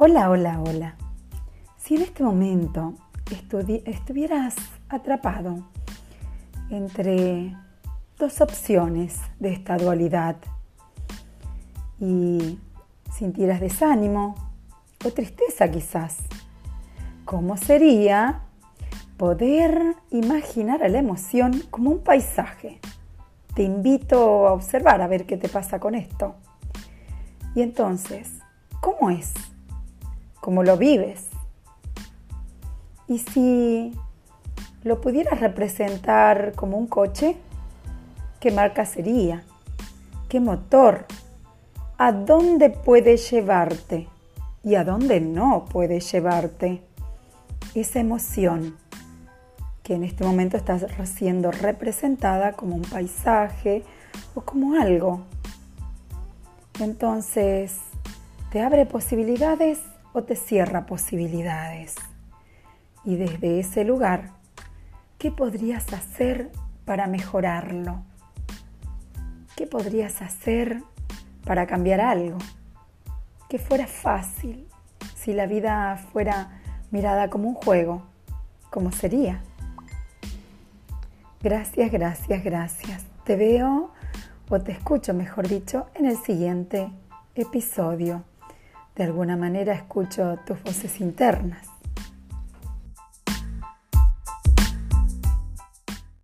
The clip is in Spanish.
Hola, hola, hola. Si en este momento estuvieras atrapado entre dos opciones de esta dualidad y sintieras desánimo o tristeza quizás, ¿cómo sería poder imaginar a la emoción como un paisaje? Te invito a observar a ver qué te pasa con esto. Y entonces, ¿cómo es? Cómo lo vives. Y si lo pudieras representar como un coche, ¿qué marca sería? ¿Qué motor? ¿A dónde puede llevarte? ¿Y a dónde no puede llevarte? Esa emoción que en este momento está siendo representada como un paisaje o como algo. Entonces, te abre posibilidades o te cierra posibilidades. Y desde ese lugar, ¿qué podrías hacer para mejorarlo? ¿Qué podrías hacer para cambiar algo? Que fuera fácil, si la vida fuera mirada como un juego, ¿cómo sería? Gracias, gracias, gracias. Te veo o te escucho, mejor dicho, en el siguiente episodio. De alguna manera escucho tus voces internas.